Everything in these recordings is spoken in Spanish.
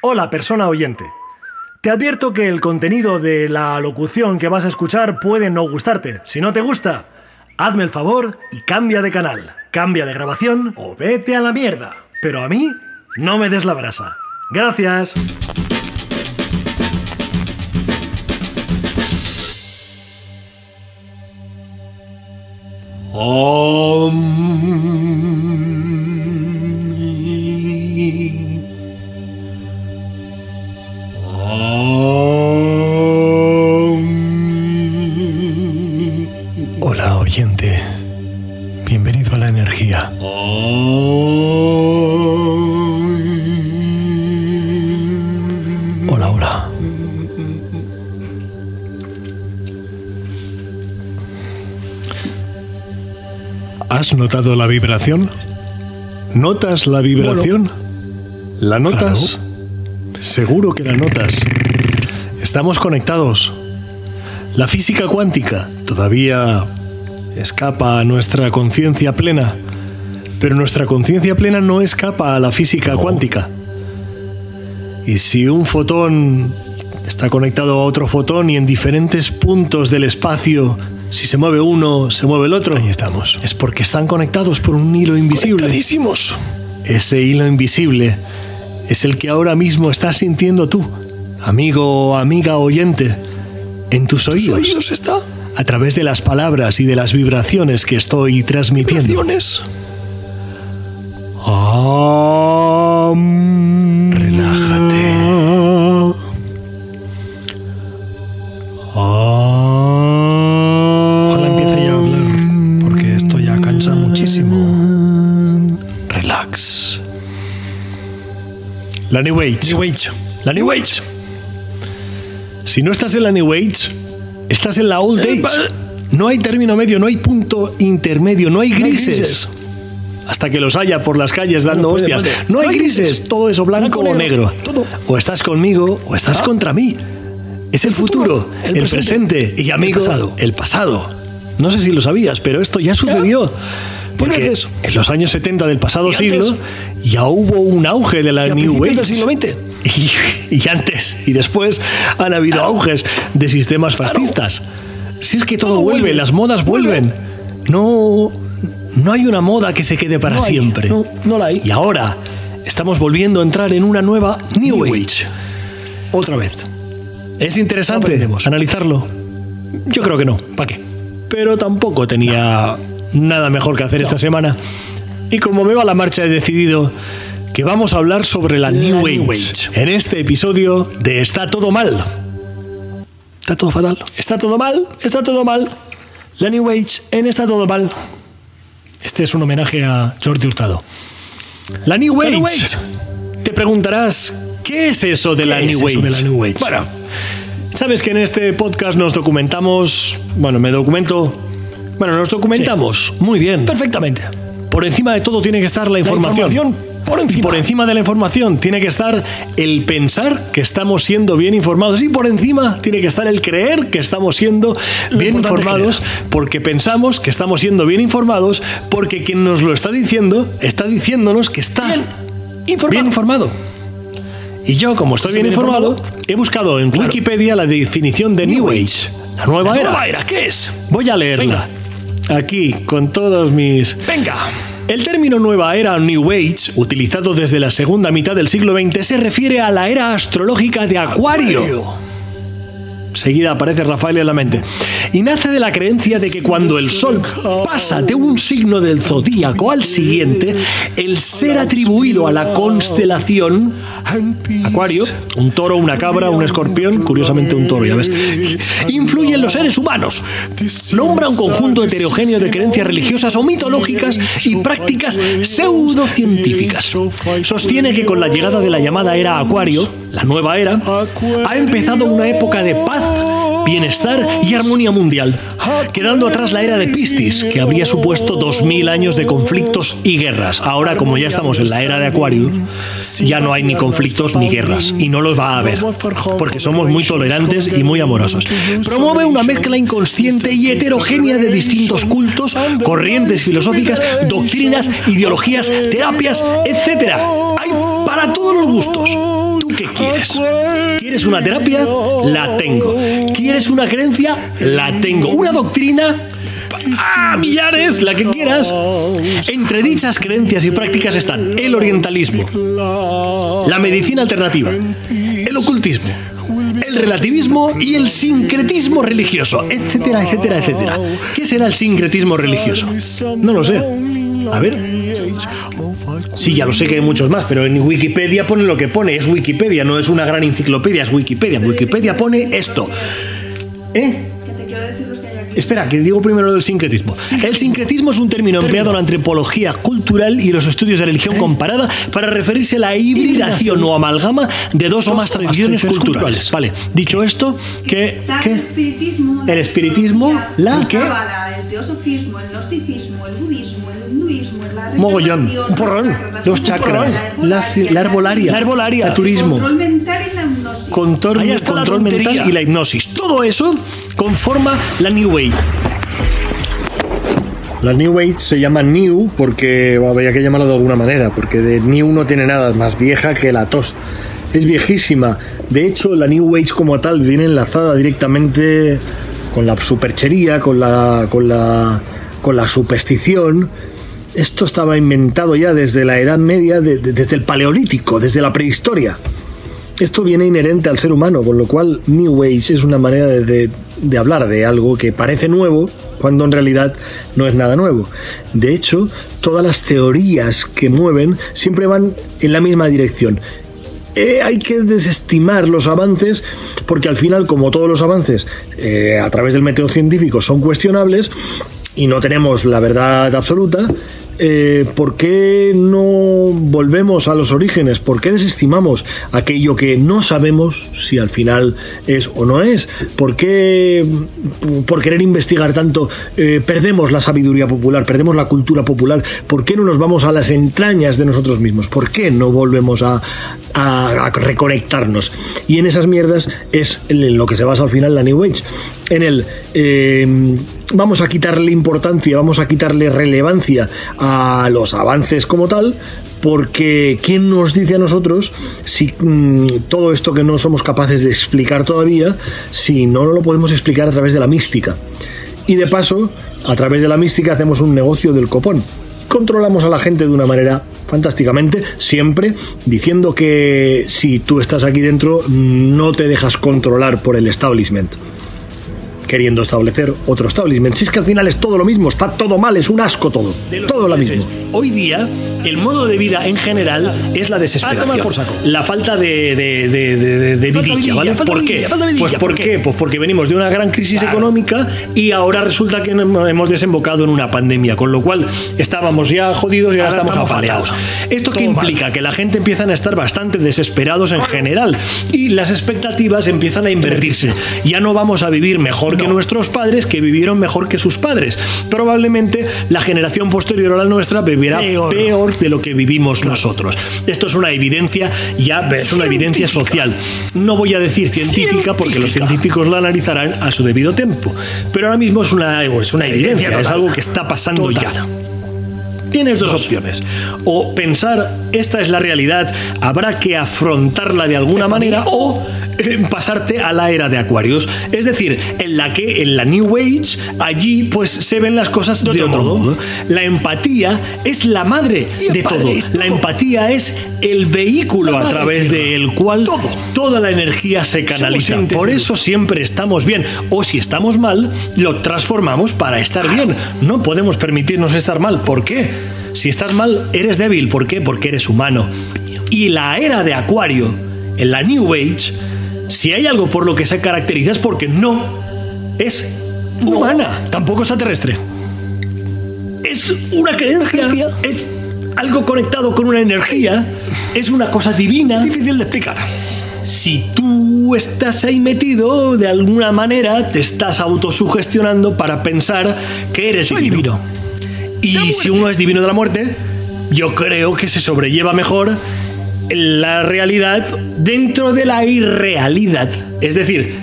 Hola persona oyente. Te advierto que el contenido de la locución que vas a escuchar puede no gustarte. Si no te gusta, hazme el favor y cambia de canal, cambia de grabación o vete a la mierda. Pero a mí, no me des la brasa. Gracias. ¿Has notado la vibración? ¿Notas la vibración? ¿La notas? Seguro que la notas. Estamos conectados. La física cuántica todavía escapa a nuestra conciencia plena, pero nuestra conciencia plena no escapa a la física cuántica. Y si un fotón está conectado a otro fotón y en diferentes puntos del espacio, si se mueve uno, se mueve el otro, ahí estamos. Es porque están conectados por un hilo invisible. Conectadísimos. Ese hilo invisible es el que ahora mismo estás sintiendo tú, amigo o amiga oyente, en tus ¿Tus oídos, oídos está? a través de las palabras y de las vibraciones que estoy transmitiendo. Vibraciones. Relájate. La New Age. New Age. La New Age. Si no estás en la New Age, estás en la Old Age. No hay término medio, no hay punto intermedio, no hay No hay grises. Hasta que los haya por las calles dando No hostias. puede. No hay No hay grises, grises. todo eso blanco Blanco, o negro. todo. O estás conmigo o estás Ah. contra mí. Es el, futuro, futuro, el, el presente, presente, y amigo, el pasado. el pasado. No sé si lo sabías, pero esto ya sucedió. Porque en los años 70 del pasado siglo. Ya hubo un auge de la Y New del siglo XX. Y, y antes y después han habido auges de sistemas fascistas. Si es que todo, Todo vuelve, vuelve. las modas vuelven. No, no hay una moda que se quede para No hay, siempre. no, no la hay. Y ahora estamos volviendo a entrar en una nueva New, New Age. Otra vez. Es interesante Aprendemos. analizarlo. Yo creo que no, ¿para qué? Pero tampoco tenía nada mejor que hacer esta semana. Y como me va la marcha, he decidido que vamos a hablar sobre la, New, Age, New Age. en este episodio de Está todo mal. Está todo fatal. Está todo mal, está todo mal. La New Age en Está todo mal. Este es un homenaje a Jordi Hurtado. La New La Age. New Age. Te preguntarás, ¿qué es eso de, la ¿Qué es New, eso de la New Age? Bueno, sabes que en este podcast nos documentamos, bueno, me documento, bueno, nos documentamos muy bien. Perfectamente. Por encima de todo tiene que estar la información. información por Y encima. por encima de la información tiene que estar el pensar que estamos siendo bien informados. Y por encima tiene que estar el creer que estamos siendo bien informados porque pensamos que estamos siendo bien informados porque quien nos lo está diciendo está diciéndonos que está Bien informado. bien informado. Y yo, como estoy bien, bien informado, informado, he buscado en claro. Wikipedia la definición de New, New Age, Age. la nueva La nueva era, ¿qué es? Voy a leerla. Aquí, con todos mis Venga. el término nueva era New Age, utilizado desde la segunda mitad del siglo XX, se refiere a la era astrológica de Acuario. Seguida aparece Rafael en la mente. Y nace de la creencia de que cuando el Sol pasa de un signo del zodíaco al siguiente, el ser atribuido a la constelación Acuario, un toro, una cabra, un escorpión, curiosamente un toro, ya ves, influye en los seres humanos. Nombra un conjunto heterogéneo de creencias religiosas o mitológicas y prácticas pseudocientíficas. Sostiene que con la llegada de la llamada era Acuario, la nueva era, ha empezado una época de paz, bienestar y armonía mundial, quedando atrás la era de Piscis, que habría supuesto 2000 años de conflictos y guerras. Ahora, como ya estamos en la era de Acuario, ya no hay ni conflictos ni guerras, y no los va a haber, porque somos muy tolerantes y muy amorosos. Promueve una mezcla inconsciente y heterogénea de distintos cultos, corrientes filosóficas, doctrinas, ideologías, terapias, etc. Hay para todos los gustos. ¿Tú qué quieres. ¿Quieres una terapia? La tengo. ¿Quieres una creencia? La tengo. ¿Una doctrina? ¡Ah, millares! La que quieras. Entre dichas creencias y prácticas están el orientalismo, la medicina alternativa, el ocultismo, el relativismo y el sincretismo religioso, etcétera, etcétera, etcétera. ¿Qué será el sincretismo religioso? No lo sé. A ver. Sí, ya lo sé que hay muchos más, pero en Wikipedia pone lo que pone. Es Wikipedia, no es una gran enciclopedia, es Wikipedia. En Wikipedia pone esto. ¿Eh? Espera, que digo primero lo del sincretismo. El sincretismo es un término empleado en la antropología cultural y los estudios de religión comparada para referirse a la hibridación o amalgama de dos o más tradiciones culturales. Vale, dicho esto, que... El espiritismo, El espiritismo, la el teosofismo, el gnosticismo, el budismo, Mogollón. reencarnación, Porrón. Los chakras. las la herbolaria. La. El turismo. Control mental y la hipnosis. Control, Ahí está la control mental y la hipnosis. Todo eso conforma la New Age. La New Age se llama New porque bueno, habría que llamarlo de alguna manera, porque de New no tiene nada, más vieja que la tos. Es viejísima. De hecho, la New Age como tal viene enlazada directamente con la superchería, con la, con la, con la superstición. Esto estaba inventado ya desde la Edad Media, de- de- desde el Paleolítico, desde la prehistoria. Esto viene inherente al ser humano, con lo cual New Age es una manera de hablar de algo que parece nuevo cuando en realidad no es nada nuevo. De hecho, todas las teorías que mueven siempre van en la misma dirección. Eh, hay que desestimar los avances porque al final, como todos los avances eh, a través del método científico son cuestionables y no tenemos la verdad absoluta, eh, ¿por qué no volvemos a los orígenes? ¿Por qué desestimamos aquello que no sabemos si al final es o no es? ¿Por qué, por querer investigar tanto, eh, perdemos la sabiduría popular, perdemos la cultura popular? ¿Por qué no nos vamos a las entrañas de nosotros mismos? ¿Por qué no volvemos a reconectarnos? Y en esas mierdas es en lo que se basa al final la New Age. En el eh, vamos a quitarle importancia, vamos a quitarle relevancia a los avances como tal, porque ¿quién nos dice a nosotros si mm, todo esto que no somos capaces de explicar todavía, si no lo podemos explicar a través de la mística? Y de paso, a través de la mística hacemos un negocio del copón. Controlamos a la gente de una manera fantásticamente, siempre diciendo que si tú estás aquí dentro no te dejas controlar por el establishment queriendo establecer otro establishment. Si es que al final es todo lo mismo, está todo mal, es un asco todo. Todo lo mismo. Hoy día, el modo de vida en general es la desesperación. A tomar por saco. La falta de, de, de, de- de vidilla, vidilla, ¿vale? ¿Por qué? vidilla, Pues ¿por ¿por qué? qué? Pues porque venimos de una gran crisis económica y ahora resulta que hemos desembocado en una pandemia, con lo cual estábamos ya jodidos y ahora, Ahora estamos, afaleados. ¿Esto qué Todo mal. implica? Que la gente empiezan a estar bastante desesperados en general y las expectativas empiezan a invertirse. Ya no vamos a vivir mejor que nuestros padres, que vivieron mejor que sus padres. Probablemente la generación posterior a la nuestra vivirá Peor. peor de lo que vivimos nosotros. Esto es una evidencia, ya es una evidencia social. No voy a decir científica porque los científicos la analizarán a su debido tiempo. Pero ahora mismo es una, es una evidencia, es algo que está pasando Total. ya. Tienes dos, opciones. O pensar, esta es la realidad, habrá que afrontarla de alguna manera, o pasarte a la era de Acuarios. Es decir, en la que en la New Age, allí pues se ven las cosas de, otro modo. La empatía es la madre de todo. La empatía es el vehículo a través del cual Todo. toda la energía se canaliza. Por de eso siempre estamos bien. O si estamos mal, lo transformamos para estar bien. No podemos permitirnos estar mal. ¿Por qué? Si estás mal, eres débil. ¿Por qué? Porque eres humano. Y la era de Acuario, en la New Age, si hay algo por lo que se caracteriza es porque no es humana. Tampoco extraterrestre. Es una creencia. Es algo conectado con una energía. Es una cosa divina. Difícil de explicar. Si tú estás ahí metido, de alguna manera te estás autosugestionando para pensar que eres Soy divino. Y si uno es divino de la muerte, yo creo que se sobrelleva mejor la realidad dentro de la irrealidad. Es decir,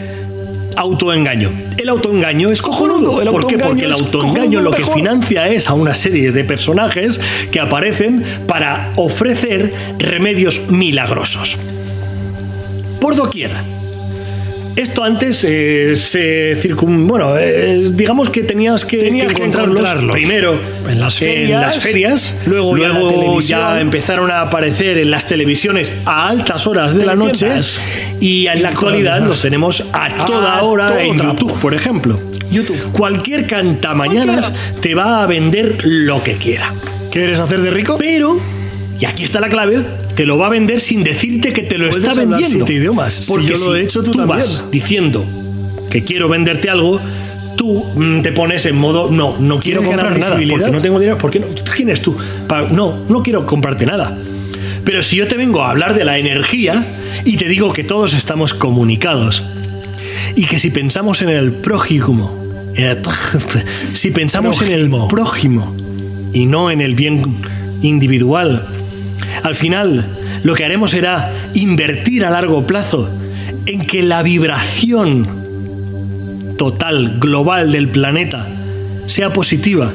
autoengaño. El autoengaño es cojonudo. El ¿Por qué? Porque el autoengaño lo que financia es a una serie de personajes que aparecen para ofrecer remedios milagrosos. por doquiera. Esto antes eh, se circun... Bueno, eh, digamos que tenías que, Tenías que encontrarlos. primero En las ferias, las ferias, luego ya en luego empezaron a aparecer en las televisiones a altas horas de ¿Te la noche y en la actualidad los tenemos a toda A hora en trapo. YouTube, por ejemplo. YouTube. Cualquier cantamañanas te va a vender lo que quiera. ¿Quieres hacer de rico? Pero, y aquí está la clave, te lo va a vender sin decirte que te lo está vendiendo. siete idiomas. Si Porque yo lo he hecho, tú tú también. vas diciendo que quiero venderte algo, tú mm, te pones en modo, no, no quiero ¿Quieres ganar comprar nada, porque no tengo dinero, porque no, ¿Tú ¿quién eres tú? No, no quiero comprarte nada. Pero si yo te vengo a hablar de la energía y te digo que todos estamos comunicados y que si pensamos en el prójimo, en el- si pensamos en el prójimo y no en el bien individual, al final lo que haremos será invertir a largo plazo en que la vibración total, global del planeta sea positiva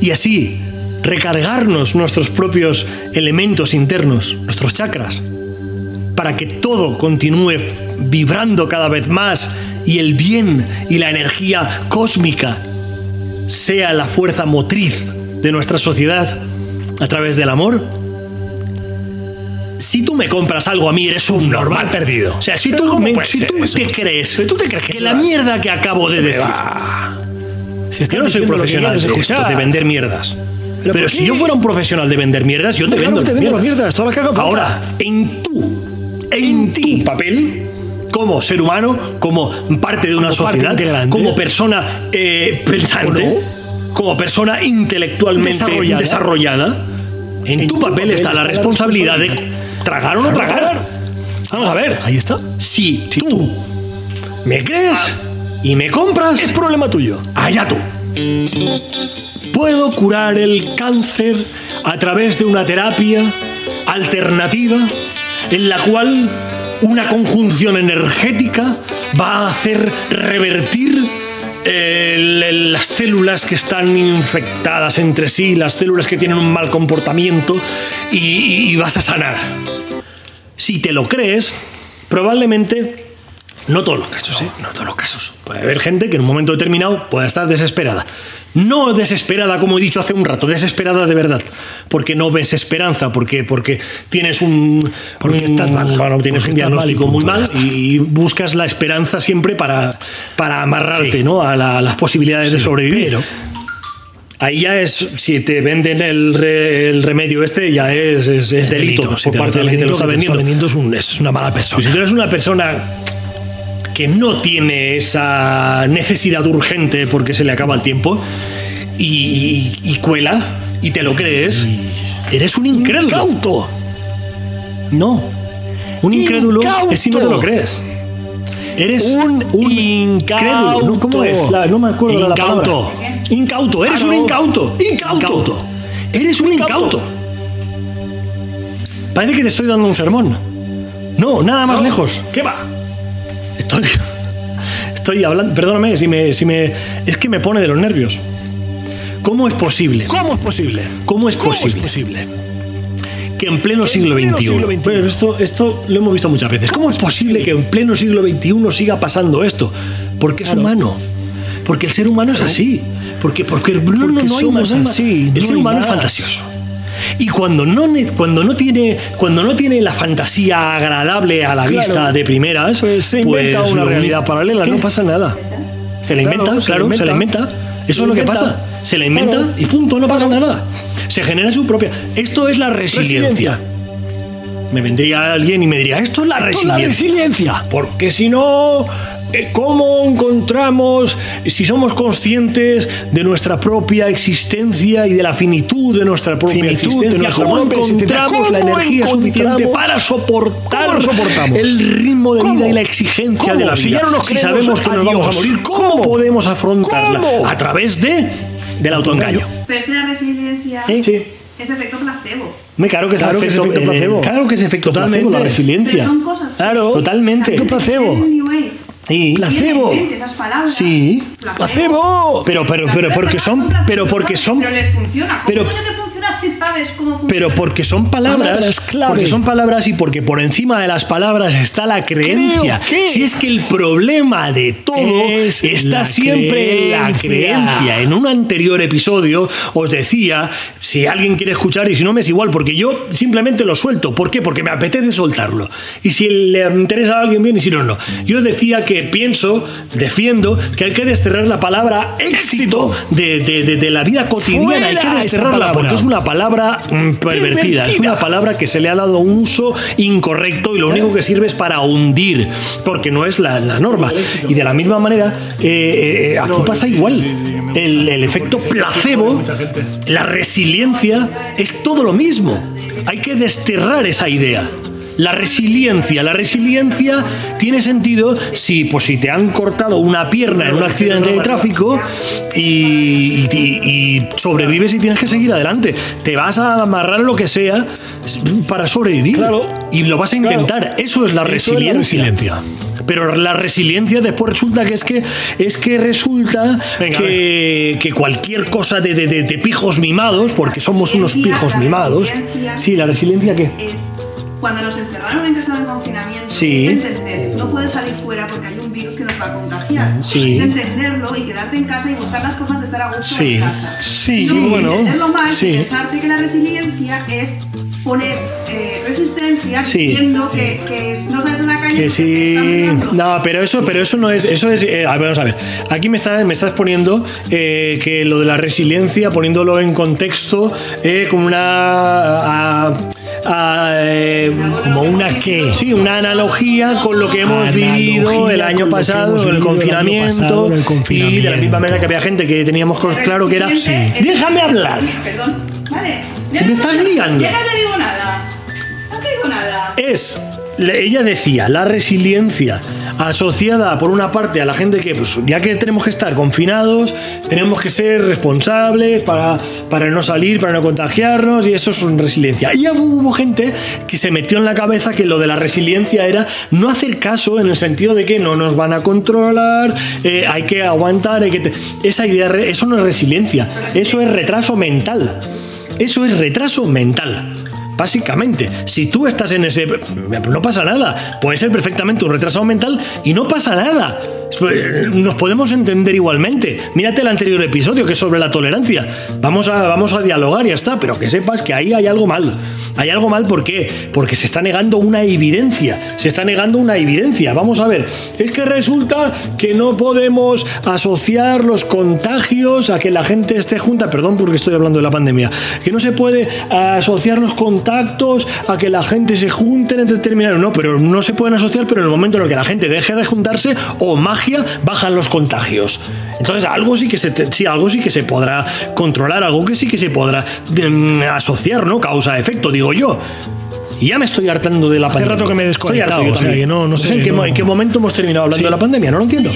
y así recargarnos nuestros propios elementos internos, nuestros chakras, para que todo continúe vibrando cada vez más y el bien y la energía cósmica sea la fuerza motriz de nuestra sociedad a través del amor. Si tú me compras algo a mí, eres un normal perdido. O sea, si Pero tú, ¿cómo me- si tú te crees, tú te crees que que la mierda que acabo de decir, Si yo no soy profesional de, esto, de vender mierdas. Pero, ¿por si yo fuera un profesional de vender mierdas, yo te Claro vendo te vendo mierdas. mierdas, todas las que haga falta. Ahora, en tu, en tu papel, como ser humano, como parte de una Como sociedad, como persona eh, pensante, como persona intelectualmente Desarrollada. desarrollada, en, tu, papel, está, la responsabilidad de tragar o no tragar. Vamos a ver, Ahí está. si tú me crees y me compras, Es problema tuyo. allá tú. Puedo curar el cáncer a través de una terapia alternativa en la cual una conjunción energética va a hacer revertir las células que están infectadas entre sí, las células que tienen un mal comportamiento y vas a sanar. Si te lo crees, probablemente no todos los casos, ¿eh? No todos los casos. Puede haber gente que en un momento determinado pueda estar desesperada. No desesperada, como he dicho hace un rato, desesperada de verdad. Porque no ves esperanza, porque, porque tienes un. Porque un- estás mal. Bueno, tienes un estás mal diagnóstico muy mal y buscas la esperanza siempre para, para amarrarte Sí. ¿no? a la- las posibilidades de sobrevivir. pero- Ahí ya es, si te venden el, re- el remedio este, ya es, es- es delito, Si por parte del que te lo está vendiendo. es, un- es una mala persona. Pues si tú eres una persona que no tiene esa necesidad urgente porque se le acaba el tiempo y, y- y cuela y te lo crees, eres un incrédulo. Incauto. No. Un incrédulo Incauto. es si no te lo crees. Eres Un incrédulo. ¿no? ¿Cómo es? La- no me acuerdo la Incauto. palabra. Incauto. Eres un incauto. Incauto. Incauto. Eres un incauto. Parece que te estoy dando un sermón. No, nada más lejos. ¿Qué va? Estoy, estoy hablando, perdóname si me, si me, es que me pone de los nervios. ¿Cómo es posible? ¿Cómo es posible? ¿Cómo es ¿Cómo posible es posible? que en pleno siglo pleno XXI? siglo XXI. Bueno, esto, esto lo hemos visto muchas veces. ¿Cómo es posible que en pleno siglo XXI siga pasando esto? Porque es humano. Porque el ser humano es así. Porque, porque, no, Porque no no hay más. así, El no ser humano es fantasioso. Y cuando no, cuando no tiene cuando no tiene la fantasía agradable a la Claro. vista de primeras, Pues se inventa pues una realidad paralela, ¿Qué? no pasa nada. Se la inventa, Claro, claro, se se la inventa. Eso es lo que pasa. Se la inventa Claro. y punto, no pasa nada. Se genera su propia. Esto es la resiliencia. Resiliencia. Me vendría alguien y me diría, esto es la Esto es la resiliencia. resiliencia. Porque si no, ¿cómo encontramos, si somos conscientes de nuestra propia existencia y de la finitud de nuestra propia Finitud de existencia, nuestra cómo propia existencia? encontramos la ¿Cómo energía suficiente para soportar el ritmo de vida ¿Cómo? y la exigencia ¿Cómo? de la vida? Si ya no nos si sabemos que nos vamos a morir, ¿cómo, ¿Cómo? podemos afrontarla? ¿Cómo? A través de del autoengaño. Pero es que la resiliencia ¿Eh? Sí. es efecto placebo. Me claro que es Claro que es efecto, efecto eh, placebo. claro que es efecto Totalmente. placebo, la resiliencia. Pero son cosas Claro. Totalmente. la gente placebo. Sí. Placebo. esas palabras. Sí. ¡Placebo! Pero, pero, pero, porque son, pero porque son, Pero les funciona. ¿Cómo pero- sabes cómo funciona. Pero porque son palabras, Palabras clave. porque son palabras y porque por encima de las palabras está la creencia. Que- Si es que el problema de todo Es está la siempre en la creencia. creencia. En un anterior episodio os decía, si alguien quiere escuchar y si no me es igual, porque yo simplemente lo suelto. ¿Por qué? Porque me apetece soltarlo. Y si le interesa a alguien bien y si no, no. Yo decía que pienso, defiendo, que hay que desterrar la palabra éxito de, de- de- de la vida cotidiana. hay que Fuera desterrarla porque es una palabra mm, pervertida. Es una palabra que se le ha dado un uso incorrecto y lo único que sirve es para hundir, porque no es la, la norma. Y de la misma manera, eh, eh, aquí pasa igual. El, el efecto placebo, la resiliencia, es todo lo mismo. Hay que desterrar esa idea. La resiliencia, la resiliencia tiene sentido si, pues, si te han cortado una pierna en un accidente de tráfico y, y- y sobrevives y tienes que seguir adelante. Te vas a amarrar lo que sea para sobrevivir Claro. y lo vas a intentar. Eso es la Eso es la resiliencia. resiliencia. Pero la resiliencia después resulta que es que es que resulta Venga, que, que cualquier cosa de, de- de- de pijos mimados, porque somos unos Resiliencia, pijos la mimados. resiliencia Sí, la resiliencia qué? Es cuando nos encerraron en casa de confinamiento, Sí. es entender, no puedes salir fuera porque hay un virus que nos va a contagiar. Sí. Es entenderlo y quedarte en casa y buscar las formas de estar a gusto Sí. en casa. Sí, no bueno, entenderlo mal sí. pensarte que la resiliencia es poner eh, resistencia diciendo que, que no sales a la calle Que sí. No, pero eso, pero eso no es. Eso es. eh, a ver, vamos a ver. Aquí me estás, me estás poniendo eh, que lo de la resiliencia, poniéndolo en contexto, como una. a- a, eh, Como una qué. Sí, una analogía con lo que hemos Analogía vivido el año que pasado, el vivido el año confinamiento, pasado y de la misma confinamiento. manera que había gente que teníamos cosas claro que era. Es- Déjame hablar. Perdón. Vale. Me estás liando. Ya no te digo nada. No te digo nada. es, ella decía, la resiliencia asociada por una parte a la gente que, pues ya que tenemos que estar confinados, tenemos que ser responsables para, para no salir, para no contagiarnos, y eso es una resiliencia. Y hubo gente que se metió en la cabeza que lo de la resiliencia era no hacer caso en el sentido de que no nos van a controlar, eh, hay que aguantar, hay que... Esa idea, eso no es resiliencia, eso es retraso mental. Eso es retraso mental. Básicamente, si tú estás en ese... No pasa nada. Puede ser perfectamente un retrasado mental y no pasa nada. Nos podemos entender igualmente. Mírate el anterior episodio que es sobre la tolerancia. Vamos a, vamos a dialogar y ya está, pero que sepas que ahí hay algo mal. Hay algo mal, ¿por qué? Porque se está negando una evidencia. Se está negando una evidencia. Vamos a ver. Es que resulta que no podemos asociar los contagios a que la gente esté junta. Perdón porque estoy hablando de la pandemia. Que no se puede asociar los contactos a que la gente se junte en determinado. No, pero no se pueden asociar, pero en el momento en el que la gente deje de juntarse o magia, bajan los contagios. Entonces, algo sí que se, sí, algo sí que se podrá controlar, algo que sí que se podrá mm, asociar, ¿no? Causa-efecto, digo yo. Y ya me estoy hartando de la Hace pandemia. rato que me he desconectado, yo o sea, también. que no- no sé, en, qué, no- en qué momento hemos terminado hablando Sí. de la pandemia. No lo entiendo.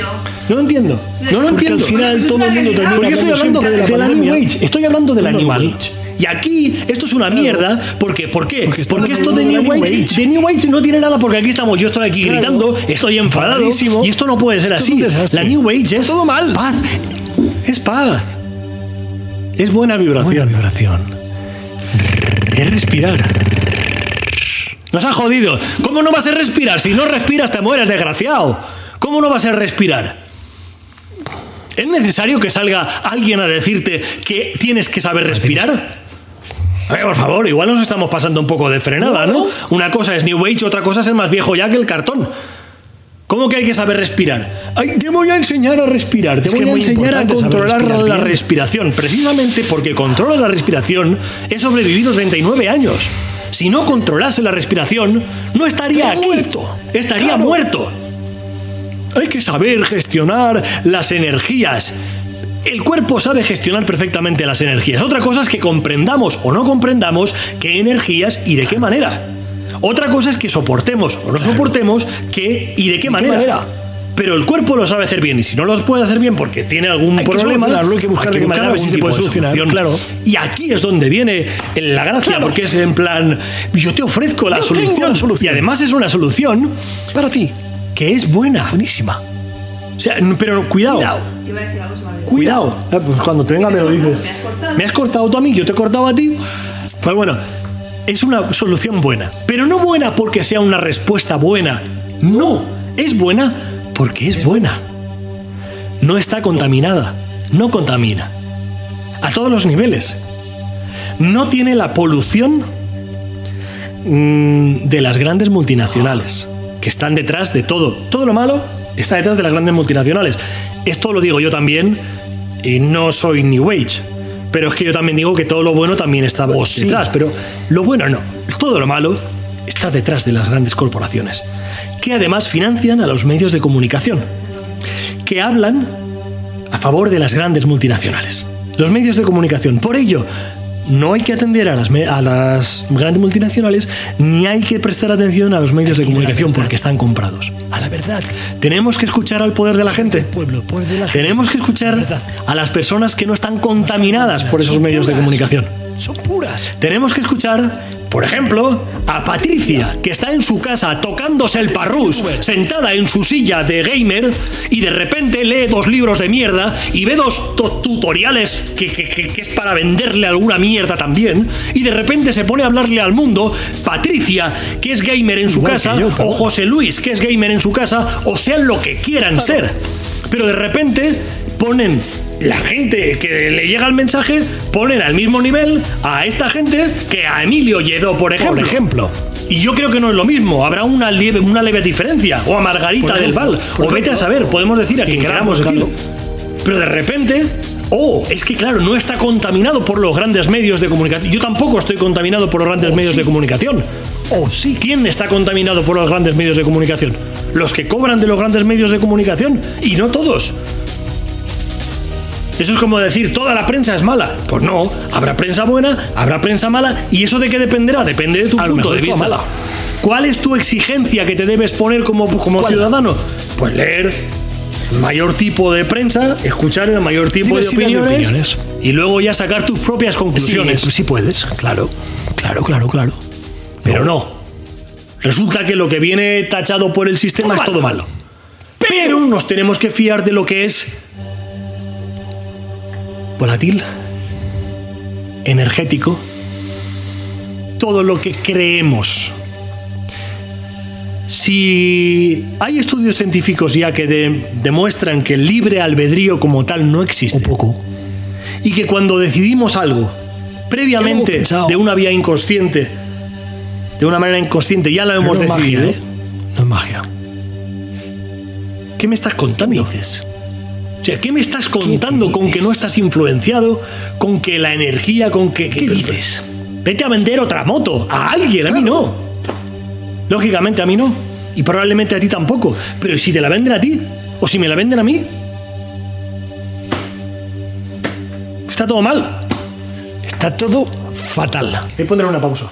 No lo entiendo. No lo Porque entiendo. al final todo el mundo termina Porque estoy hablando siempre de, la, New. Age. Estoy hablando de la New Normal. Age. Y aquí esto es una mierda. porque ¿Por qué? Porque esto de New, New Age. de New Age no tiene nada porque aquí estamos. Yo estoy aquí Claro. gritando, estoy enfadado. Y esto no puede ser Esto así. La New Age es todo mal. paz. Es paz. Es buena Buena vibración. vibración. Es respirar. Nos ha jodido. ¿Cómo no vas a respirar? Si no respiras te mueres, desgraciado. ¿Cómo no vas a respirar? ¿Es necesario que salga alguien a decirte que tienes que saber respirar? A ver, por favor, igual nos estamos pasando un poco de frenada, ¿no? Una cosa es New Age, otra cosa es el más viejo ya que el cartón. ¿Cómo que hay que saber respirar? Ay, te voy a enseñar a respirar, te Es que voy a enseñar a controlar la bien. respiración. Precisamente porque controlo la respiración, he sobrevivido 39 años. Si no controlase la respiración, no estaría aquí. muerto. Estaría Claro. muerto. Hay que saber gestionar las energías. El cuerpo sabe gestionar perfectamente las energías. Otra cosa es que comprendamos o no comprendamos qué energías y de qué manera. Otra cosa es que soportemos o no soportemos qué y de qué manera. manera? Pero el cuerpo lo sabe hacer bien y si no lo puede hacer bien porque tiene algún Hay que problema, solucionarlo, hay que buscar ver si algún se puede tipo de solucionar, solución. claro. Y aquí es donde viene la gracia, Claro. porque es en plan, yo te ofrezco la solución. la solución. Y además es una solución Para ti. que es buena. Buenísima. O sea, pero cuidado. Iba a decir algo, Cuidado. Ah, pues cuando te venga me lo dices. Me has cortado. Me has cortado tú a mí, yo te he cortado a ti. Pues bueno, es una solución buena. Pero no buena porque sea una respuesta buena. No, es buena porque es buena. No está contaminada. No contamina. A todos los niveles. No tiene la polución mm, de las grandes multinacionales, que están detrás de todo. Todo lo malo está detrás de las grandes multinacionales. Esto lo digo yo también, y no soy New Age. Pero es que yo también digo que todo lo bueno también está detrás. Pero lo bueno no. Todo lo malo está detrás de las grandes corporaciones. Que además financian a los medios de comunicación. Que hablan a favor de las grandes multinacionales. Los medios de comunicación. Por ello, no hay que atender a las, me- a las grandes multinacionales ni hay que prestar atención a los medios de comunicación porque están comprados. A la verdad. Tenemos que escuchar al poder de la gente. Pueblo, poder de la gente. Tenemos que escuchar a las personas que no están contaminadas por esos medios de comunicación. Son puras. Tenemos que escuchar, por ejemplo, a Patricia, que está en su casa tocándose el parrús, sentada en su silla de gamer, y de repente lee dos libros de mierda y ve dos to- tutoriales que, que- que- que es para venderle alguna mierda también, y de repente se pone a hablarle al mundo, Patricia, que es gamer en su Igual casa, yo, o José Luis, que es gamer en su casa, o sean lo que quieran ser. Pero de repente ponen la gente que le llega el mensaje, ponen al mismo nivel a esta gente que a Emilio Lledó, por ejemplo. Por ejemplo. Y yo creo que no es lo mismo, habrá una leve, una leve diferencia. O a Margarita del Val. O vete a saber, podemos decir a quien queramos decir. Pero de repente, oh, es que claro, no está contaminado por los grandes medios de comunicación. Yo tampoco estoy contaminado por los grandes medios de comunicación. Oh, sí. ¿Quién está contaminado por los grandes medios de comunicación? Los que cobran de los grandes medios de comunicación. Y no todos. Eso es como decir, toda la prensa es mala. Pues no, habrá prensa buena, habrá prensa mala. ¿Y eso de qué dependerá? Depende de tu A punto de vista. mala. ¿Cuál es tu exigencia que te debes poner como, como ¿Cuál? ciudadano? Pues leer el mayor tipo de prensa, escuchar el mayor tipo de opiniones, y luego ya sacar tus propias conclusiones. Sí, sí puedes, claro. Claro, claro, claro. Pero no. Resulta que lo que viene tachado por el sistema Todo es todo malo. malo. Pero nos tenemos que fiar de lo que es volátil, energético, todo lo que creemos. Si hay estudios científicos ya que de- demuestran que el libre albedrío como tal no existe, Un poco. y que cuando decidimos algo previamente de una vía inconsciente, de una manera inconsciente, ya lo hemos no decidido. magia, ¿eh? No es magia. ¿Qué me estás contando? Dices. Sea, ¿qué me estás contando con que no estás influenciado? Con que la energía, con que... ¿Qué dices? Vete a vender otra moto. A alguien, a mí no. Lógicamente a mí no. Y probablemente a ti tampoco. Pero si te la venden a ti, o si me la venden a mí, está todo mal. Está todo fatal. Voy a poner una pausa.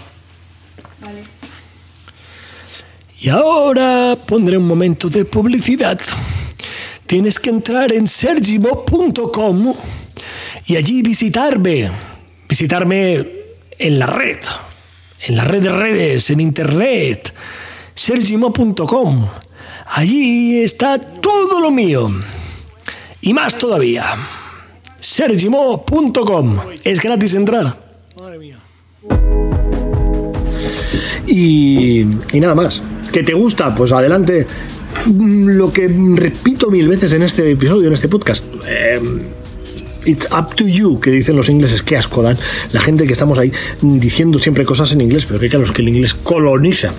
Y ahora pondré un momento de publicidad. Tienes que entrar en sergimo.com y allí visitarme. Visitarme en la red. En la red de redes, en internet. sergimo.com. Allí está todo lo mío. Y más todavía. sergimo.com. Es gratis entrar. Madre mía. Y, y nada más. ¿Que te gusta? Pues adelante. Lo que repito mil veces en este episodio, en este podcast. eh, It's up to you, que dicen los ingleses, qué asco dan la gente que estamos ahí diciendo siempre cosas en inglés, pero que claro, es que el inglés coloniza.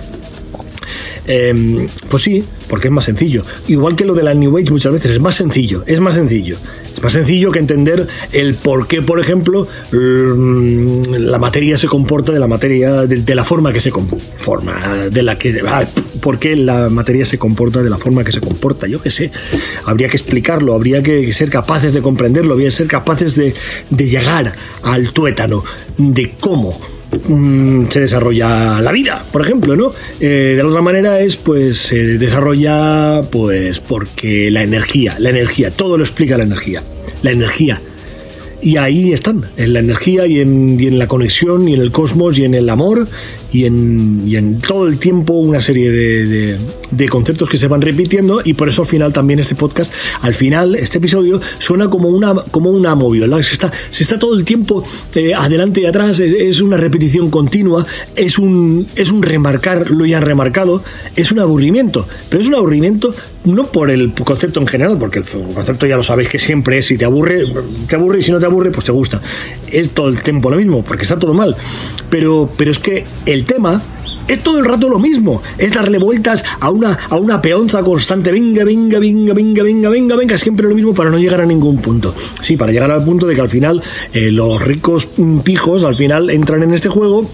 Eh, pues sí, porque es más sencillo. Igual que lo de la New Age muchas veces, es más sencillo, es más sencillo. Es más sencillo que entender el por qué, por ejemplo, mm, la materia se comporta de la materia, de, de la forma que se conforma, de la que... ah, por qué la materia se comporta de la forma que se comporta, yo qué sé. Habría que explicarlo, habría que ser capaces de comprenderlo, habría que ser capaces de, de llegar al tuétano, de cómo mm, se desarrolla la vida, por ejemplo, ¿no? Eh, de la otra manera es, pues, se desarrolla, pues, porque la energía, la energía, todo lo explica la energía, la energía. Y ahí están, en la energía y en, y en la conexión y en el cosmos y en el amor y en, y en todo el tiempo una serie de, de- de conceptos que se van repitiendo y por eso al final también este podcast, al final, este episodio suena como una, como una moviola, se está, se está todo el tiempo eh, adelante y atrás, es, es una repetición continua, es un, es un remarcar lo ya remarcado, es un aburrimiento, pero es un aburrimiento no por el concepto en general, porque el concepto ya lo sabéis que siempre es, si te aburre, te aburre y si no te aburre, pues te gusta. Es todo el tiempo lo mismo, porque está todo mal. Pero, pero es que el tema es todo el rato lo mismo. Es darle vueltas a una, a una peonza constante. Venga, venga, venga, venga, venga, venga, venga. Siempre lo mismo para no llegar a ningún punto. Sí, para llegar al punto de que al final eh, los ricos mm, pijos al final entran en este juego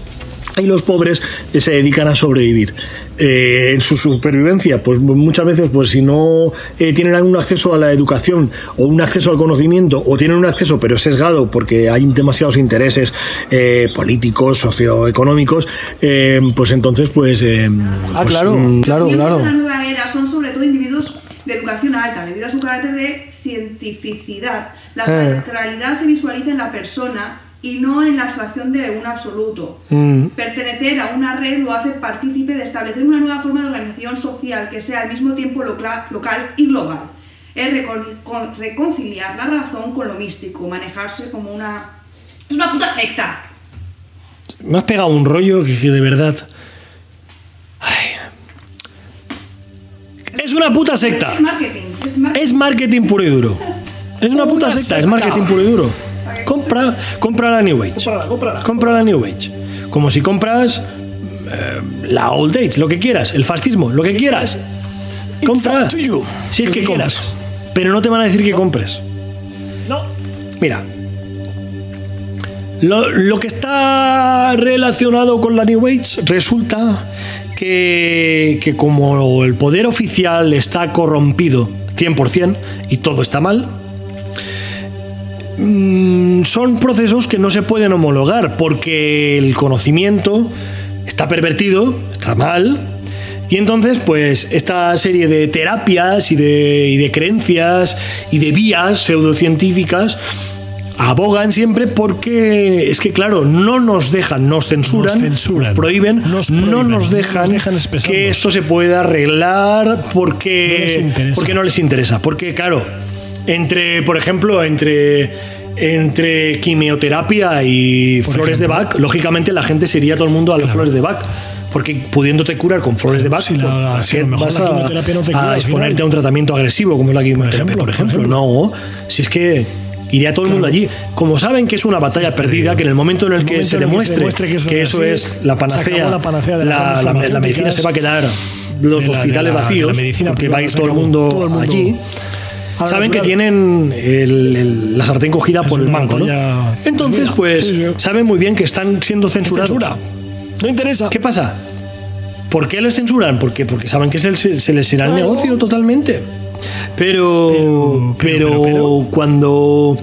y los pobres eh, se dedican a sobrevivir. Eh, en su supervivencia, pues muchas veces, pues si no eh, tienen un acceso a la educación o un acceso al conocimiento, o tienen un acceso pero sesgado porque hay demasiados intereses eh, políticos, socioeconómicos, eh, pues entonces, pues. eh, Ah, pues, claro, mm, claro, claro. de la nueva era son sobre todo individuos de educación alta, debido a su carácter de cientificidad. La Eh. centralidad se visualiza en la persona y no en la abstracción de un absoluto. Mm. Pertenecer a una red lo hace partícipe de establecer una nueva forma de organización social que sea al mismo tiempo loca- local y global. Es recon- con- reconciliar la razón con lo místico, manejarse como una... Es una puta secta. Me has pegado un rollo que, que de verdad. Ay. Es una puta secta. Es marketing. Es marketing. Es marketing puro y duro. Es una puta Una secta, es secta. marketing puro y duro. Compra, compra la New Age. Cómprala, cómprala. Compra la New Age. Como si compras eh, la Old Age, lo que quieras, el fascismo, lo que quieras. Compra. Si es que, quieras. Pero no te van a decir que compres. No. Mira. Lo, lo que está relacionado con la New Age resulta que, que como el poder oficial está corrompido 100% y todo está mal, mm, son procesos que no se pueden homologar porque el conocimiento está pervertido, está mal, y entonces, pues, esta serie de terapias y de, y de creencias y de vías pseudocientíficas abogan siempre porque es que, claro, no nos dejan, nos censuran, Nos censuran. nos prohíben, Nos no nos no dejan, nos dejan expresarnos. que esto se pueda arreglar porque, No les interesa. porque no les interesa. Porque, claro, entre, por ejemplo, entre entre quimioterapia y Por flores de. Bach, lógicamente la gente se iría todo el mundo a las flores de Bach. Porque pudiéndote curar con flores de Bach, si la- pues, ¿a si a vas la a, no te a cura al exponerte a un tratamiento agresivo como es la quimioterapia, ejemplo, por por ejemplo. No, si es que iría todo el mundo allí. Como saben que es una batalla perdida, que en el momento en el, El que, se que demuestre, que eso que es eso así, es la panacea, la panacea de la, la- medicina se va a quedar los hospitales vacíos, porque va a ir Todo el mundo allí. Saben que tienen el- el- la sartén cogida por el mango, ¿no? Entonces, pues, Sí, sí. saben muy bien que están siendo censurados. Censura. No interesa. ¿Qué pasa? ¿Por qué les censuran? Porque, porque saben que se, les irá el negocio totalmente. Pero, Pero- pero, pero- pero- cuando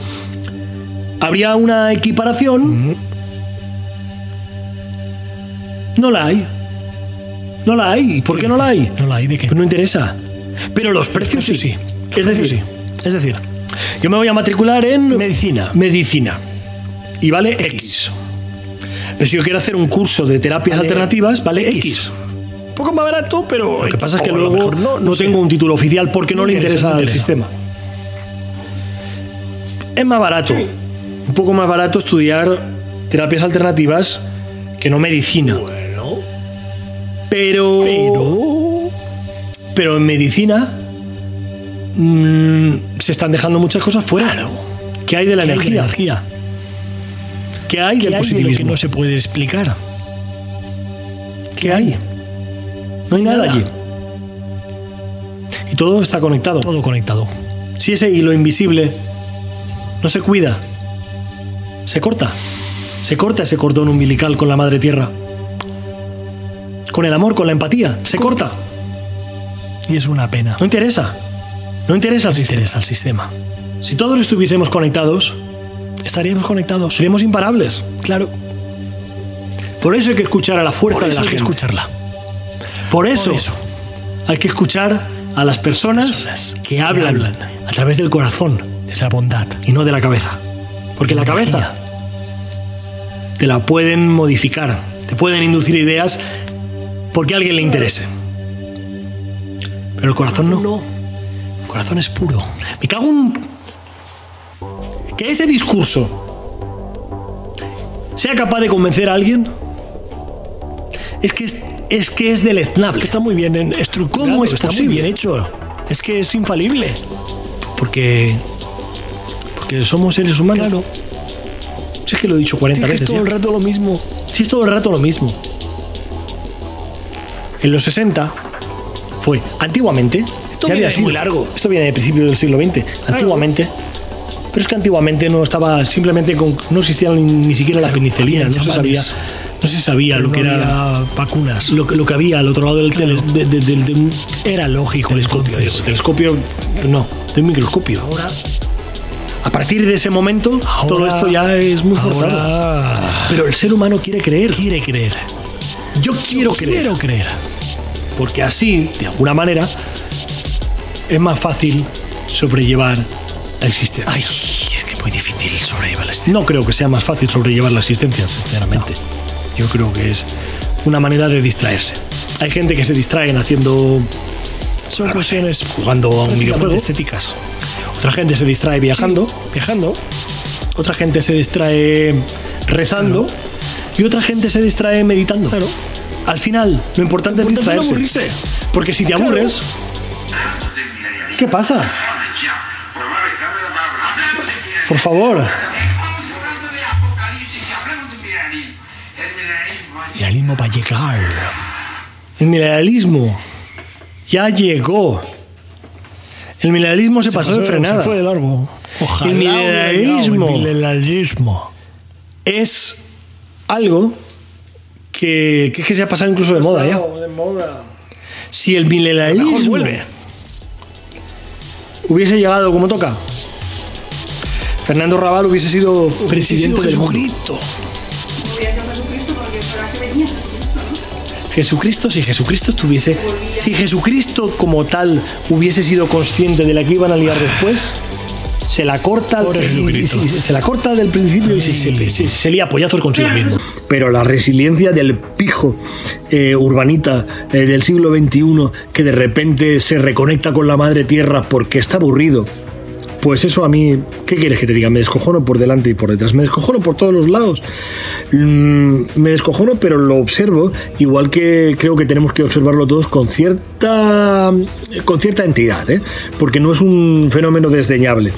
habría una equiparación, no la hay. No la hay. ¿Y por qué no la hay? No la hay, ¿de qué? Pues no interesa. Pero los precios sí. sí. Es decir, sí. es decir, yo me voy a matricular en Medicina. Medicina. Y vale X. Pero si yo quiero hacer un curso de terapias Vale alternativas, vale X. X. Un poco más barato, pero. Lo que pasa es que luego mejor no, no sé. tengo un título oficial porque no, No le interesa, interesa, al sistema. Es más barato, un poco más barato estudiar terapias alternativas que no medicina. Bueno, Pero, pero. pero en medicina mm, se están dejando muchas cosas fuera. Claro. ¿Qué hay de la ¿Qué hay de energía? la energía? ¿Qué hay ¿Qué del hay de lo que positivismo? no se puede explicar? ¿Qué hay? No hay nada Nada. allí. Y todo está conectado. Todo conectado. Si ese hilo invisible no se cuida, se corta. Se corta ese cordón umbilical con la madre tierra. Con el amor, con la empatía. Se corta. Y es una pena. No interesa. No interesa al sistema. interesa al sistema. Si todos estuviésemos conectados, Estaríamos conectados. seríamos imparables. Claro. Por eso hay que escuchar a la fuerza Por de eso la hay que escucharla. Por eso, Por eso. hay que escuchar a las personas, Personas que, que hablan hablan. a través del corazón De la bondad. y no de la cabeza. Porque la cabeza te la pueden modificar, te pueden inducir ideas porque a alguien le interese. Pero el corazón no. Corazón es puro. Me cago en... Que ese discurso sea capaz de convencer a alguien es que es, es que es deleznable. Está muy bien en. ¿Cómo es está muy posible? bien hecho. Es que es infalible. Porque. Porque somos seres humanos. Claro. Si es que lo he dicho 40 Sí, que es veces. todo ya. el rato lo mismo. Si es todo el rato lo mismo. En los 60 fue antiguamente. Esto ya viene había sido muy largo. Esto viene de principios del siglo XX. Antiguamente. Pero es que antiguamente no estaba simplemente con. No existía ni, ni siquiera la penicilina. No se sabía. No se sabía lo No que era. había vacunas. Lo, que- lo que había al otro lado del tele- de, de- de- Era lógico telescopio. digo, telescopio, no, de un microscopio. Ahora, A partir de ese momento, todo esto ya es muy forzado. Pero el ser humano quiere creer. quiere creer. Yo quiero creer. Quiero creer. Porque así, de alguna manera, es más fácil sobrellevar la existencia. Ay, es que es muy difícil sobrellevar la existencia. No creo que sea más fácil sobrellevar la existencia, sinceramente. Yo creo que es una manera de distraerse. Hay gente que se distraen haciendo, Son cuestiones jugando a un videojuego. estéticas. Otra gente se distrae viajando. Viajando. Otra gente se distrae rezando. Y otra gente se distrae meditando. Claro. Al final, lo importante es Importante no distraerse. aburrirse. Porque si te Claro. aburres, ¿qué pasa? Por favor. Al mismo va a llegar. El mineralismo ya llegó. El mineralismo se, pasó, de frenada. Se fue de largo. Ojalá El mineralismo. El. Es algo que, que, es que se ha pasado incluso de moda ya. De moda. Si el Mejor mineralismo vuelve. Hubiese llegado como toca, Fernando Raval hubiese sido presidente sido del. Jesucristo. Jesucristo, si Jesucristo estuviese, si Jesucristo como tal hubiese sido consciente de la que iban a liar después, se la corta, y- y- se la corta del principio y se, se, se- se lía pollazos consigo mismo. Pero la resiliencia del pijo eh, urbanita eh, del siglo XXI que de repente se reconecta con la madre tierra porque está aburrido. Pues eso a mí, ¿qué quieres que te diga? Me descojono por delante y por detrás, me descojono por todos los lados. Mm, me descojono, pero lo observo, igual que creo que tenemos que observarlo todos con cierta, con cierta entidad, ¿eh? porque no es un fenómeno desdeñable.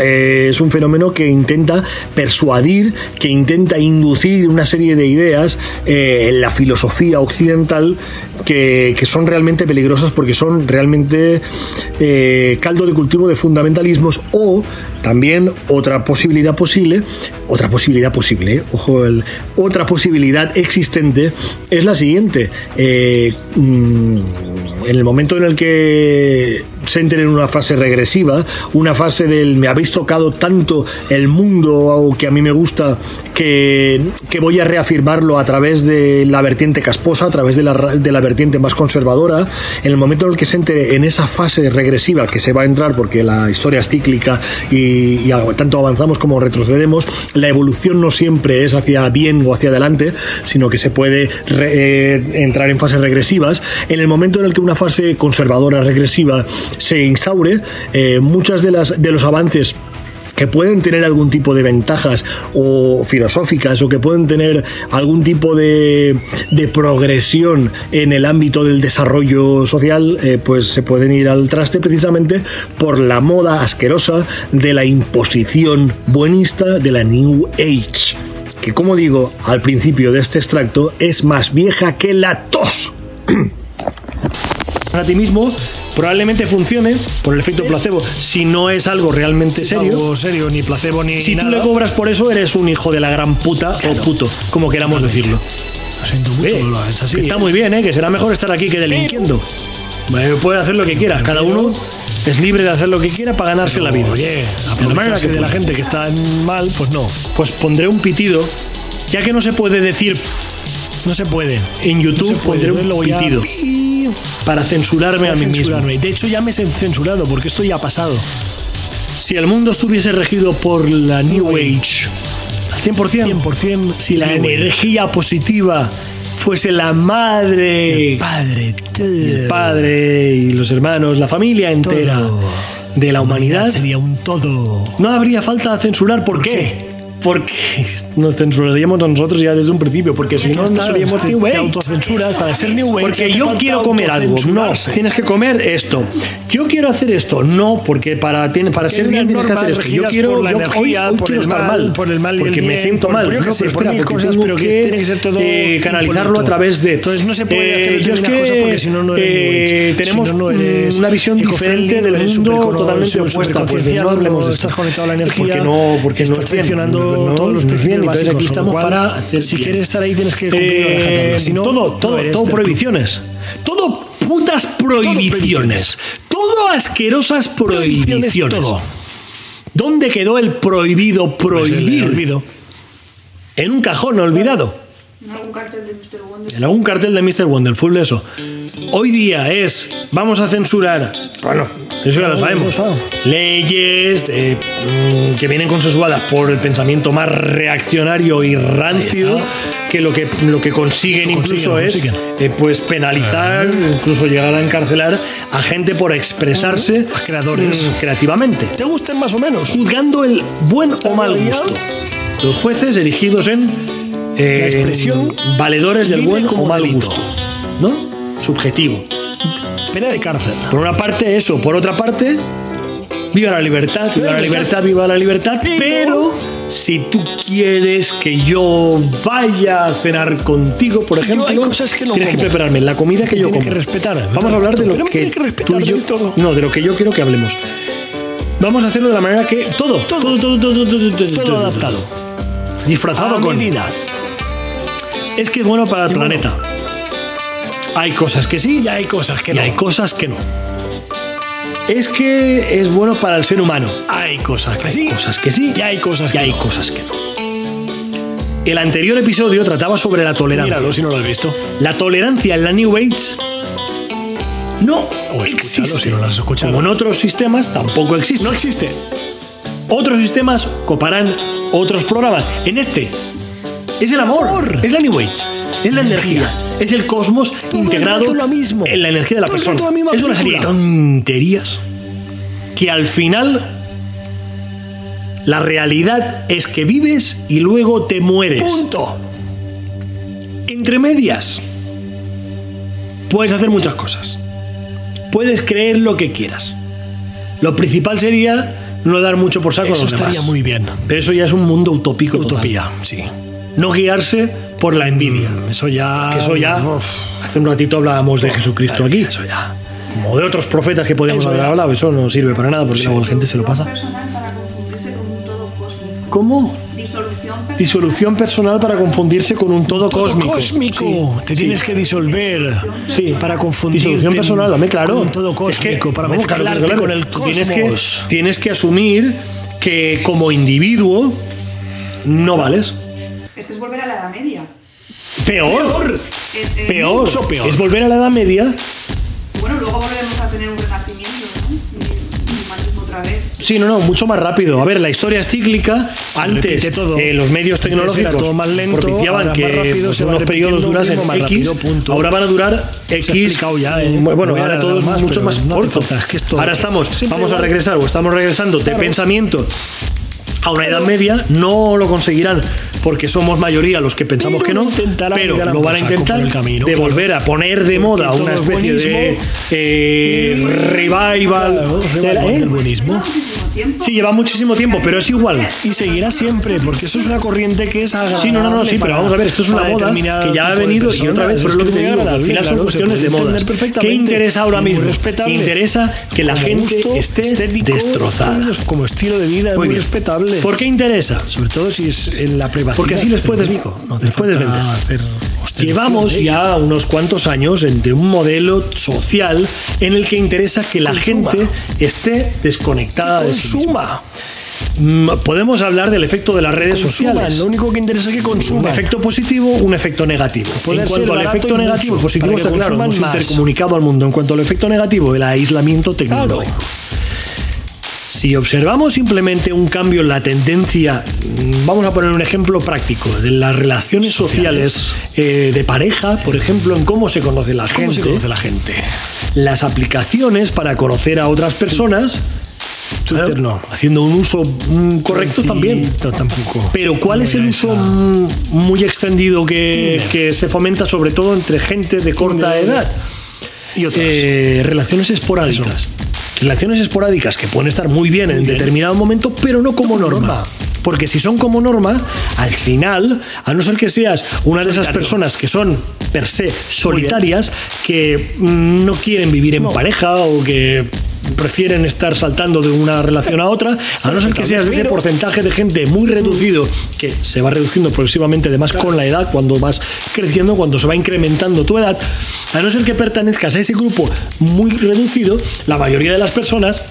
Eh, es un fenómeno que intenta persuadir, que intenta inducir una serie de ideas eh, en la filosofía occidental que, que son realmente peligrosas porque son realmente eh, caldo de cultivo de fundamentalismos o también otra posibilidad posible, otra posibilidad posible, ojo, otra posibilidad existente es la siguiente. Mm, en el momento en el que se en una fase regresiva, una fase del me habéis tocado tanto el mundo que a mí me gusta que, que voy a reafirmarlo a través de la vertiente casposa, a través de la, de la vertiente más conservadora, en el momento en el que se entre en esa fase regresiva que se va a entrar porque la historia es cíclica y, y tanto avanzamos como retrocedemos, la evolución no siempre es hacia bien o hacia adelante, sino que se puede re- eh, entrar en fases regresivas. En el momento en el que una fase conservadora regresiva se instaure, eh, muchas de las de los avances que pueden tener algún tipo de ventajas o filosóficas o que pueden tener algún tipo de, de progresión en el ámbito del desarrollo social, eh, pues se pueden ir al traste precisamente por la moda asquerosa de la imposición buenista de la New Age, que como digo al principio de este extracto es más vieja que la tos. a ti mismo probablemente funcione por el efecto placebo si no es algo realmente serio Algo serio, ni placebo ni si tú le cobras por eso, eres un hijo de la gran puta o puto, como queramos decirlo. Lo siento mucho, Eh, lo- así. está muy bien, ¿eh? que será mejor estar aquí que delinquiendo. Eh, Puede hacer lo que quiera, cada uno es libre de hacer lo que quiera para ganarse la vida. Oye, De la que de la gente que está mal, pues no. Pues pondré un pitido, ya que no se puede decir No se puede. en YouTube, No puede, pondré un ya- pitido para censurarme a mí mismo. De hecho, ya me he censurado porque esto ya ha pasado. Si el mundo estuviese regido por la New Age, 100%. 100% Si la New Age. energía positiva fuese la madre, Padre, el padre y los hermanos, la familia entera Todo. de la humanidad, sería un todo. no habría falta censurar. ¿Por, qué? Porque nos censuraríamos a nosotros ya desde un principio, porque si no, no seríamos usted New autocensuras para ser New Age. Porque yo quiero comer algo, no, tienes que comer esto. Yo quiero hacer esto, no, porque para, tiene- para ser bien tienes que hacer esto. Yo quiero, la yo energía, hoy, hoy por quiero el estar mal, mal, por el mal y el porque me siento por- mal. yo No, sé, por espera, cosas, pero que tiene que ser todo eh, canalizarlo a través de. Entonces no se puede hacer yo es determinadas que cosas porque si no, no eres eh, tenemos no, no eres una visión diferente del mundo totalmente opuesta. Pues no hablemos de esto. estás conectado a la energía, Porque no, porque no bien, no, todos los no bien. principios aquí básicos, con estamos cual, para hacer si bien. quieres estar ahí tienes que cumplir la Eh, si no, todo, no todo, eres todo prohibiciones. Todo putas prohibiciones. Todo asquerosas prohibiciones. todo. ¿Dónde quedó el prohibido Pues el prohibir? olvido. En un cajón olvidado. En algún cartel de Mr. Wonder. En algún cartel de Mr. Wonderful, eso. Hoy día es, vamos a censurar, bueno, eso ya lo sabemos, leyes eh, mm, que vienen consensuadas por el pensamiento más reaccionario y rancio, que lo que, lo que consiguen Lo incluso consiguen, es consiguen. eh, pues penalizar, incluso llegar a encarcelar a gente por expresarse creadores. mm, creativamente ¿Te gusten más o menos? juzgando el buen o mal gusto. Los jueces erigidos en eh, La expresión valedores del buen o mal delito. gusto, ¿no? Subjetivo. Pena de cárcel. Por una parte eso, por otra parte, viva la libertad, viva la libertad, viva la libertad, pero si tú quieres que yo vaya a cenar contigo, por ejemplo, hay cosas que no tienes que como. prepararme la comida que yo como. que respetar. Vamos a hablar de lo que, que tú y yo, todo. no, de lo que yo quiero que hablemos. Vamos a hacerlo de la manera que todo, todo, todo, todo, todo, todo, todo, Todo adaptado. disfrazado A con medida. es que es bueno para el Y bueno. Hay cosas que sí Y hay cosas que y no. hay cosas que no. Es que es bueno para el ser humano. Hay cosas que Hay sí. cosas que sí Y hay cosas y que hay no. cosas que no. El anterior episodio trataba sobre la tolerancia. Míralo si no lo has visto. La tolerancia en la New Age no escúchalo existe. si no lo has escuchado. Como en otros sistemas tampoco existe. No existe. Otros sistemas coparán otros programas. En este es el amor, es la New Age, es la energía, es el cosmos integrado rato lo mismo. en la energía de la Todo persona. la Es una serie de tonterías que al final la realidad es que vives y luego te mueres. Punto. Entre medias, puedes hacer muchas cosas. Puedes creer lo que quieras. Lo principal sería no dar mucho por saco a Eso los estaría demás. muy bien. Pero eso ya es un mundo utópico. total. Utopía, sí. No guiarse por la envidia. Eso ya. Que eso ya. Uf. Hace un ratito hablábamos de Jesucristo aquí. Eso ya. Como de otros profetas que podíamos haber hablado. Eso no sirve para nada porque luego la gente se lo pasa. Personal para confundirse con un todo cósmico. ¿Cómo? Disolución personal. Disolución personal para confundirse con un todo, cósmico. Cósmico. Te tienes que disolver. Sí, Para confundir. Disolución personal, dame claro. Con todo Es que- cósmico. para vamos, claro, mezclarte claro, con el cosmos. Tienes que, tienes que asumir que como individuo no vales. Este es volver a la Edad Media. Peor. Es, eh, Peor. mucho peor. Es volver a la Edad Media. Bueno, luego volveremos a tener un renacimiento, ¿no? Sí, no, no, mucho más rápido. A ver, la historia es cíclica. Antes repite todo. eh, los medios tecnológicos todo más lento, propiciaban que rápido, pues, unos periodos durasen X. rápido. Ahora van a durar X. ya, ¿eh? Bueno, No ahora todo es más, mucho más no corto. falta, es que es todo. Ahora estamos, vamos a regresar o estamos regresando de pensamiento a una edad media. No lo conseguirán porque somos mayoría los que pensamos Pero que no. Pero lo van a por intentar por el camino, de claro. volver a poner de moda una es especie de eh, revival. Claro, de- revival ¿eh? del buenismo. Sí, lleva muchísimo tiempo, pero es igual. Y seguirá siempre, porque eso es una corriente que es agradable. Sí, no, no, no, sí, pero vamos a ver, esto es una moda que ya ha venido y otra vez, pero es lo que te digo, al final son cuestiones de entender ¿Qué interesa ahora mismo? respetable. Interesa que la gente esté destrozada. Como estilo de vida, Muy muy ¿Por qué interesa? Sobre todo si es en la privacidad. Porque así les puedes- digo, no les puedes vender. hacer Llevamos ya unos cuantos años de un modelo social en el que interesa que la Consuma. gente esté desconectada de sí misma. Mm, Podemos hablar del efecto de las redes Consuman, sociales. Lo único que interesa es que Un consuman. efecto positivo, un efecto negativo. Poder en cuanto al efecto negativo, positivo está claro, hemos intercomunicado al mundo. En cuanto al efecto negativo, el aislamiento tecnológico. Si observamos simplemente un cambio en la tendencia, mm, vamos a poner un ejemplo práctico, de las relaciones sociales, eh, de pareja, por ejemplo, en cómo se conoce la ¿Cómo gente, se conoce la gente? las aplicaciones para conocer a otras personas, Twitter no. haciendo un uso mm, correcto también. Tampoco. Pero ¿cuál No es el uso esa. mm, muy extendido que, se fomenta sobre todo entre gente de corta Tinder. edad? Y otras. Eh, relaciones esporádicas. Relaciones esporádicas que pueden estar muy bien en determinado momento, pero no como norma. Porque si son como norma, al final, a no ser que seas una de esas personas que son per se solitarias, que mm, no quieren vivir en pareja o que prefieren estar saltando de una relación a otra, a no ser que seas de ese porcentaje de gente muy reducido, que se va reduciendo progresivamente además con la edad, cuando vas creciendo, cuando se va incrementando tu edad, a no ser que pertenezcas a ese grupo muy reducido, la mayoría de las personas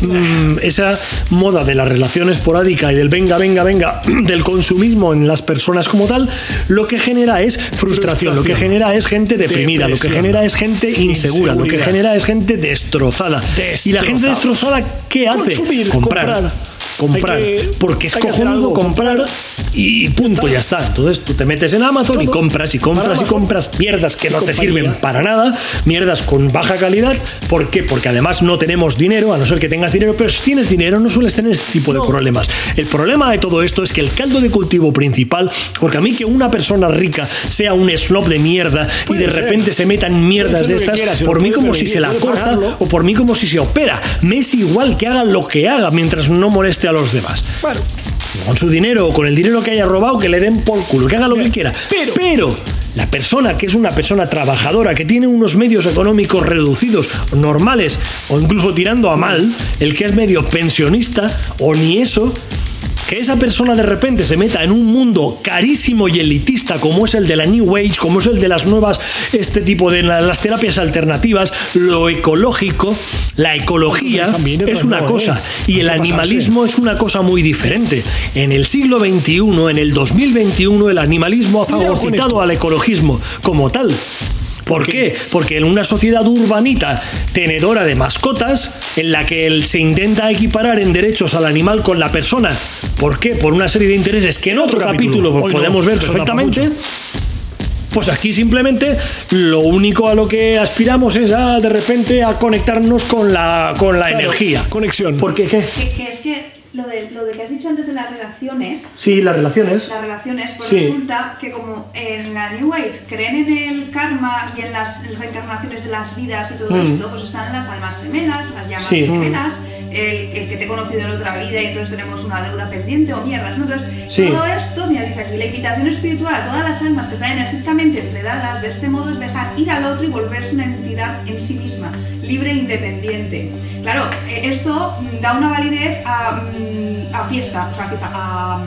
mm, esa moda de la relación esporádica y del venga, venga, venga, del consumismo en las personas como tal, lo que genera es frustración, lo que genera es gente deprimida, lo que genera es gente insegura, lo que genera es gente destrozada. Y la gente destrozada, ¿qué hace? Consumir, comprar. comprar. Comprar. Que- porque es cojonudo comprar y punto, ya está. Entonces tú te metes en Amazon y compras y compras y compras mierdas que no te sirven para nada, mierdas con baja calidad. ¿Por qué? Porque además no tenemos dinero, a no ser que tengas dinero, pero si tienes dinero no sueles tener este tipo de problemas. El problema de todo esto es que el caldo de cultivo principal, porque a mí que una persona rica sea un snob de mierda y de ser. repente se meta en mierdas de estas, por mí como si se la corta pagarlo. o por mí como si se opera. Me es igual que haga lo que haga mientras no moleste a los demás. Bueno, con su dinero o con el dinero que haya robado, que le den por culo, que haga lo que quiera. Pero, la persona que es una persona trabajadora, que tiene unos medios económicos reducidos, normales, o incluso tirando a mal, el que es medio pensionista, o ni eso, que esa persona de repente se meta en un mundo carísimo y elitista como es el de la New Age, como es el de las nuevas, este tipo de la- las terapias alternativas, lo ecológico, la ecología También es una nuevo, cosa ¿eh? y el animalismo es una cosa muy diferente. En el siglo XXI, en el 2021, el animalismo ha fagocitado al ecologismo como tal. ¿Por qué? Porque en una sociedad urbanita tenedora de mascotas, en la que se intenta equiparar en derechos al animal con la persona, ¿por qué? Por una serie de intereses que en otro, Otro capítulo, capítulo. Hoy no, podemos ver perfectamente. Pues aquí simplemente lo único a lo que aspiramos es a de repente a conectarnos con la, con la Claro, energía. conexión. Porque qué? Que, que es que lo de, lo de que has dicho antes de las relaciones, Sí, las relaciones. las relaciones, pues Sí. resulta que como en la New Age creen en el karma y en las reencarnaciones de las vidas y todo Mm. esto, pues están las almas gemelas, las llamas Sí. gemelas, el, el que te he conocido en otra vida y entonces tenemos una deuda pendiente o mierdas, ¿no? Entonces, Sí. todo esto, mira, dice aquí, la invitación espiritual a todas las almas que están energéticamente enredadas de este modo es dejar ir al otro y volverse una entidad en sí misma, libre e independiente. Claro, eh, esto da una validez a, mm, a fiesta, o sea, a fiesta, a,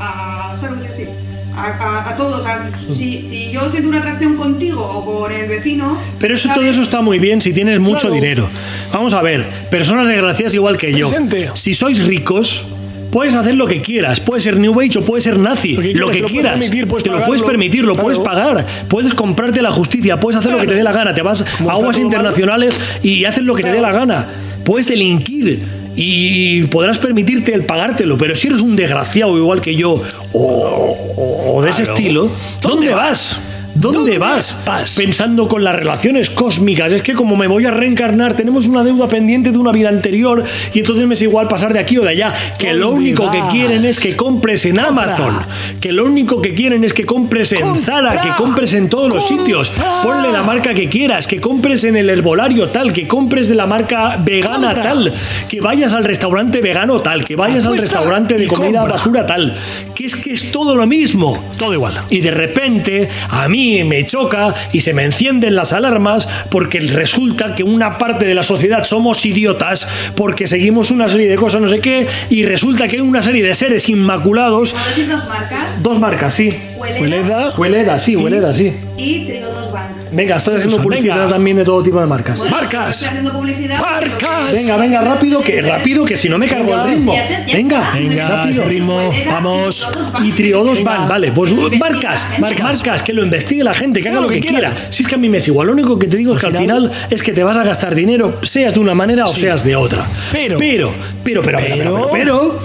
a ¿sabes lo que quiero decir? A, a, a todo, o sea, si, si yo siento una atracción contigo o con el vecino... Pero eso, todo eso está muy bien si tienes mucho Claro. dinero. Vamos a ver, personas desgraciadas igual que yo. Presente. Si sois ricos, puedes hacer lo que quieras. Puede ser New Age o puede ser nazi. Lo que Lo quieras, que te lo puedes quieras. permitir, puedes te lo puedes pagarlo. permitir, lo Claro. puedes pagar. Puedes comprarte la justicia, puedes hacer lo que te dé la gana. Te vas Como a aguas internacionales y haces lo que te dé la gana. Puedes delinquir. Y podrás permitirte el pagártelo, pero si eres un desgraciado igual que yo o, o- o de ese Claro. estilo, ¿dónde, vas? ¿Dónde, ¿Dónde vas? vas? Pensando con las relaciones cósmicas. Es que como me voy a reencarnar, tenemos una deuda pendiente de una vida anterior y entonces me es igual pasar de aquí o de allá. Que lo ¿Dónde único que quieren es que compres en Amazon. Que lo único que quieren es que compres en Compra. Zara, que compres en todos los sitios. Ponle la marca que quieras, que compres en el herbolario tal, que compres de la marca vegana tal, que vayas al restaurante vegano tal, que vayas al restaurante de comida basura tal. Que es que es todo lo mismo. Todo igual. Y de repente a mí me choca y se me encienden las alarmas porque resulta que una parte de la sociedad somos idiotas porque seguimos una serie de cosas, no sé qué, y resulta que hay una serie de seres inmaculados. ¿Puedo decir dos marcas? Dos marcas, sí. Hueleda Hueleda. Sí, Hueleda, sí. y 2 Bank. Venga, estoy haciendo Venga. publicidad también de todo tipo de marcas. Bueno, Marcas. Estoy haciendo publicidad. Marcas. Venga, venga, rápido, que rápido, que si no me cargo el ritmo. Venga, Venga, rápido. ritmo, vamos. Y triodos van, vale, pues marcas, marcas, marcas, que lo investigue la gente, que haga lo que quiera. Si es que a mí me es igual, lo único que te digo es que al final es que te vas a gastar dinero, seas de una manera o seas de otra. Pero- pero, pero, pero, pero, pero, pero, pero,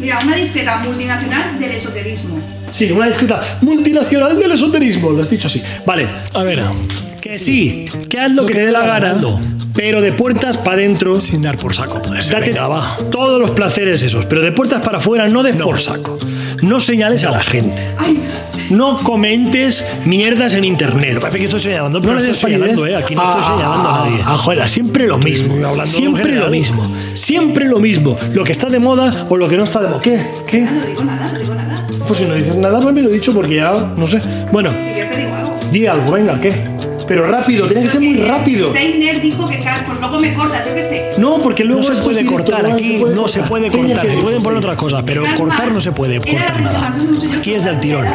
Mira, una discreta multinacional del esoterismo. Sí, una discreta multinacional del esoterismo, lo has dicho así. Vale, A ver, que sí, que haz lo que te dé la gana, Hazlo. pero de puertas para adentro. sin dar por saco, puede ser. Date Venga, va. todos los placeres esos, pero de puertas para afuera, no de por saco. No señales a la gente. Ay, No comentes mierdas en internet. Parece que estoy señalando, No pero le no des estoy señalando, ¿eh? Aquí no estoy señalando a nadie. Ah, joder, siempre lo mismo. Siempre lo mismo. Siempre lo mismo. Lo que está de moda o lo que no está de moda. ¿Qué? ¿Qué? no digo nada, no digo nada. Pues si no dices nada, pues me lo he dicho porque ya, no sé. Bueno, di algo, venga, ¿qué? Pero rápido, tiene que ser muy rápido. Steiner dijo que, pues luego me cortas, yo qué sé. No, porque luego No se puede cortar aquí, no se puede cortar. ¿qué Le pueden poner otras cosas, pero cortar no se puede cortar nada. Aquí es del de tirón.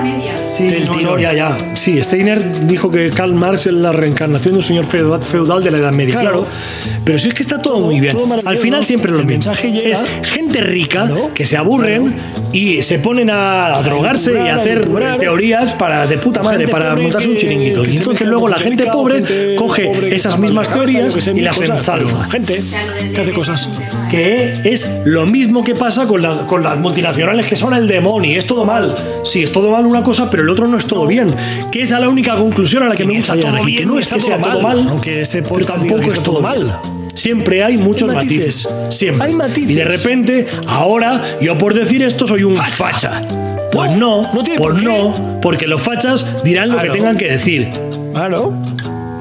Sí, del no, no, tirón. ya, ya. Sí, Steiner dijo que Karl Marx es la reencarnación de un señor feudal, feudal de la Edad Media. Claro. Claro. Pero si es que está todo, muy bien. todo. Al final siempre lo El mismo. Es gente rica Claro. que se aburren y se ponen a, drogarse y a elucubrar, a hacer elucubrar. teorías para de puta madre para montarse un chiringuito. que Y entonces luego la gente pobre gente coge pobre esas mismas teorías y las ensalza. Gente que hace cosas. que es lo mismo que pasa con las, con las multinacionales que son el demonio. Es todo mal. Sí, es todo mal una cosa, pero el otro no es todo bien. Que es a la única conclusión a la que me gusta llegar aquí. Que no es que sea todo mal, aunque este pero tampoco es todo mal. Siempre hay muchos Hay matices. matices. Siempre. Hay matices. Y de repente, ahora, yo por decir esto soy un facha. Pues no, no tiene pues por no, porque los fachas dirán lo Claro. que tengan que decir. Claro.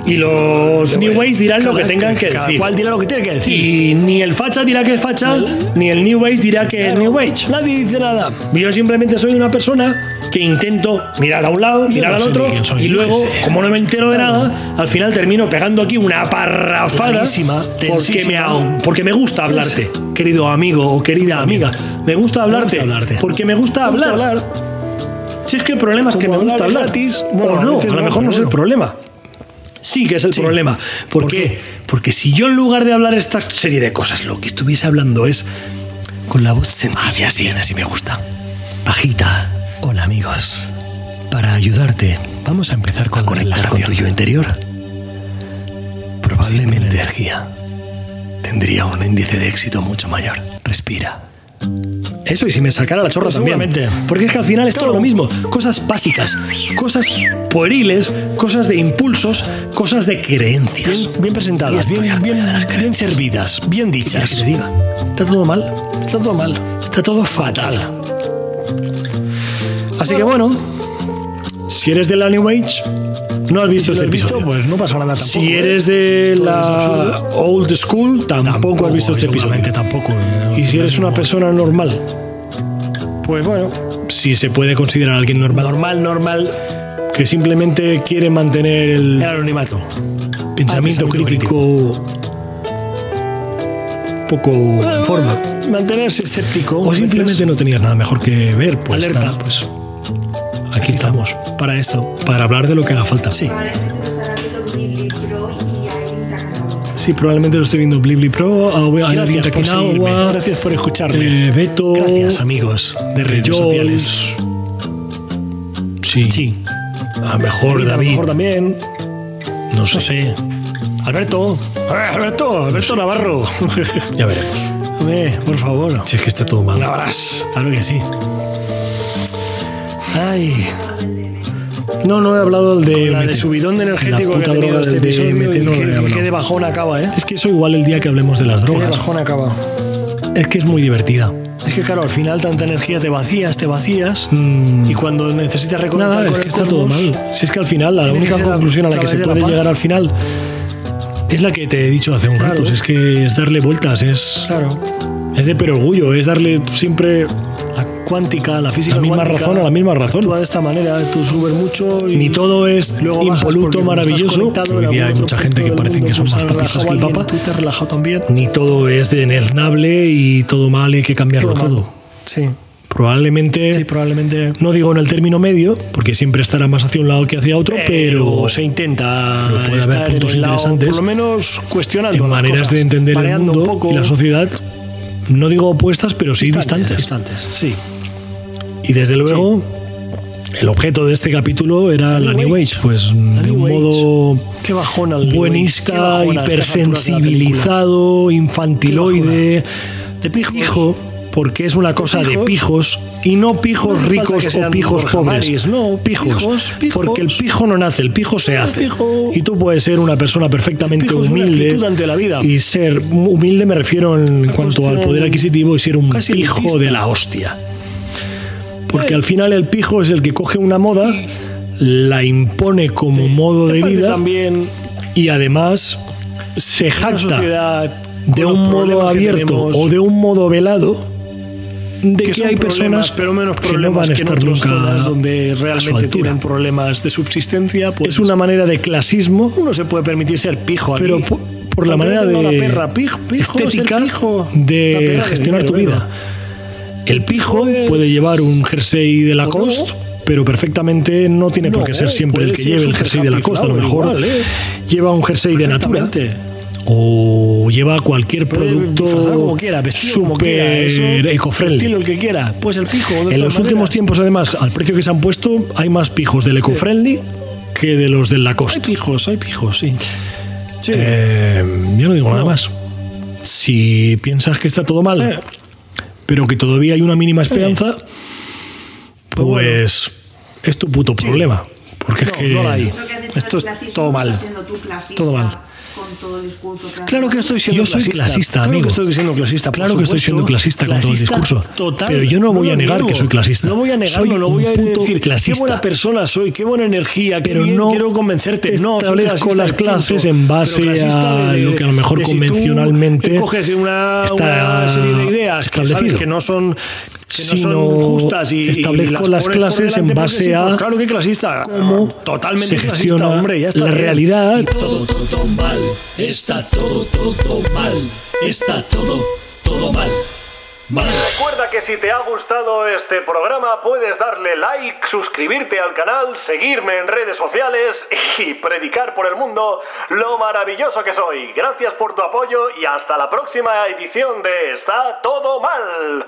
Y los New Ways dirán lo que tengan que cada decir. cual dirá lo que tiene que decir. Y ni el facha dirá que es facha, ni el New Age dirá que es New Age. Nadie dice nada. Yo simplemente soy una persona que intento mirar a un lado, mirar no al sé otro, ni quién soy, y yo luego, qué sé. como no me entero de nada, al final termino pegando aquí una parrafada Larguísima, porque tensísima. me, porque me gusta hablarte, querido amigo o querida amiga. Me gusta hablarte, hablarte. porque me gusta Me gusta hablar. Si es que el problema es que me Como gusta hablar hablar. gratis, bueno, o a no, veces a lo no, mejor pero no es el bueno. problema. Sí que es el problema. ¿Por, ¿Por qué? qué? Porque si yo en lugar de hablar esta serie de cosas, lo que estuviese hablando es con la voz sencilla, así, así me gusta. Bajita. Hola amigos. Para ayudarte, vamos a empezar con la Conectar con tu yo interior. Probablemente energía. tendría un índice de éxito mucho mayor. Respira. Eso y si me sacara la chorra Pues también. Porque es que al final es todo lo mismo. Cosas básicas, cosas pueriles, cosas de impulsos, cosas de creencias. Bien, bien presentadas, bien, bien, servidas, bien ¿Quieres dichas. que te diga? Está todo mal. Está todo mal. Está todo fatal. Así que bueno, si eres de la New Age, no has visto Si este visto, episodio. pues no pasa nada tampoco. si ¿eh? eres de la old school, tampoco, has visto este episodio. tampoco. ¿eh? Y si eres una persona normal, Pues bueno, si se puede considerar alguien normal, normal, normal, que simplemente quiere mantener el el anonimato. pensamiento pensamiento crítico poco en forma. Mantenerse escéptico. O simplemente no tenías nada mejor que ver, pues Alerta. nada, pues aquí estamos para esto, para hablar de lo que haga falta. Sí, Probablemente lo estará viendo Blibli Pro y hay Takanawa. sí, probablemente lo estoy viendo Blibli Pro, a- a- a Gracias por seguirme, gracias por escucharme. eh, Beto, Gracias, amigos de redes sociales. Sí, Sí. a mejor A lo David, mejor también. no sé, No sé. Alberto. Ah, Alberto. Alberto Navarro. ya veremos. Hombre, por favor. Si es que está todo mal. Un abrazo. Claro que sí. Ay. No, no he hablado del La DMT. de subidón de energético La que puta tenido droga este episodio. Y no he de bajón acaba, ¿eh? Es que eso igual el día que hablemos de las Qué de drogas. bajón acaba. Es que es muy divertida. Es que claro, al final tanta energía te vacías, te vacías. Mm. Y cuando necesitas reconectar Nada, con es el que está todo mal. Si es que al final, la que única conclusión a la que se de la puede llegar al final es la que te he dicho hace un Claro. rato. Es que es darle vueltas, es, Claro. es de perorgullo, es darle siempre La cuántica, la física la misma cuántica, razón a la misma razón. Actúa de esta manera, tú subes mucho y Ni todo es luego impoluto, maravilloso. en Hoy día hay mucha gente que parece que son pues más papistas relajado que el Papa. Tú te has relajado también. Ni todo es denernable y todo mal y hay que cambiarlo todo. Sí. Probablemente, Sí, probablemente. no digo en el término medio, porque siempre estará más hacia un lado que hacia otro, pero, se intenta pero puede haber estar en puntos lado, interesantes por lo menos cuestionando en maneras cosas, de entender el mundo un poco, y la sociedad, no digo opuestas, pero sí distantes. distantes, sí. Y desde luego, el objeto de este capítulo era la New Age, pues de New un Age. modo Qué qué buenista, la hipersensibilizado, infantiloide, De pijos. pijo, porque es una cosa de pijos. y no pijos No ricos o pijos pobres. Maris, no, pijos, pijos, pijos. porque el pijo no nace, el pijo se hace. pijo- Y tú puedes ser una persona perfectamente humilde ante la vida. y ser humilde me refiero en cuanto al poder adquisitivo y ser un pijo de la hostia. Porque al final el pijo es el que coge una moda, la impone como modo de vida también y además se jacta de un modo que abierto o de un modo velado de que, hay personas pero menos que no van a que en estar otras nunca zonas donde realmente tienen problemas de subsistencia pues Es una manera de clasismo, uno se puede permitir ser pijo aquí. pero por, por la manera de una perra, pijo, estética pijo, de gestionar tu dinero, vida. El pijo Puede- llevar un jersey de Lacoste, pero perfectamente no tiene por qué ser siempre el que lleve el jersey de Lacoste. A lo mejor ¿eh? lleva un jersey de Natura o lleva cualquier producto como quiera, super su eco-friendly. estilo el que quiera. Pues el pijo. de En los últimos tiempos, además, al precio que se han puesto, hay más pijos del eco-friendly que de los del Hay Lacoste. pijos, hay pijos, sí. Sí. Eh, yo no digo nada más. Si piensas que está todo mal, Eh. Pero que todavía hay una mínima esperanza, pues es tu puto problema. Porque es No, que. no la hay. Eso que has dicho Esto es todo mal. estás siendo tú clasista Todo mal. Con todo el discurso que has Claro que estoy siendo Yo soy clasista, claro amigo. que estoy siendo clasista. Claro que estoy supuesto. siendo clasista con todo el Clasista discurso. Total. Pero yo no voy a lo negar niego. que soy clasista. No voy a negarlo, Soy no un voy a puto decir clasista. qué buena persona soy, qué buena energía, qué Pero bien no quiero convencerte. No, establezco clasista las clases en base clasista a lo que a lo mejor si convencionalmente coges una, está una serie de ideas que, sabes establecido. que no son que no Sino son justas y, y establezco las pones por clases en base sí, pues a claro que clasista cómo totalmente se clasista, gestiona hombre, ya está la bien. realidad todo, todo mal, está todo, todo mal, está todo, todo mal. Mal. Recuerda que si te ha gustado este programa puedes darle like, suscribirte al canal, seguirme en redes sociales y predicar por el mundo lo maravilloso que soy. Gracias por tu apoyo y hasta la próxima edición de Está todo mal.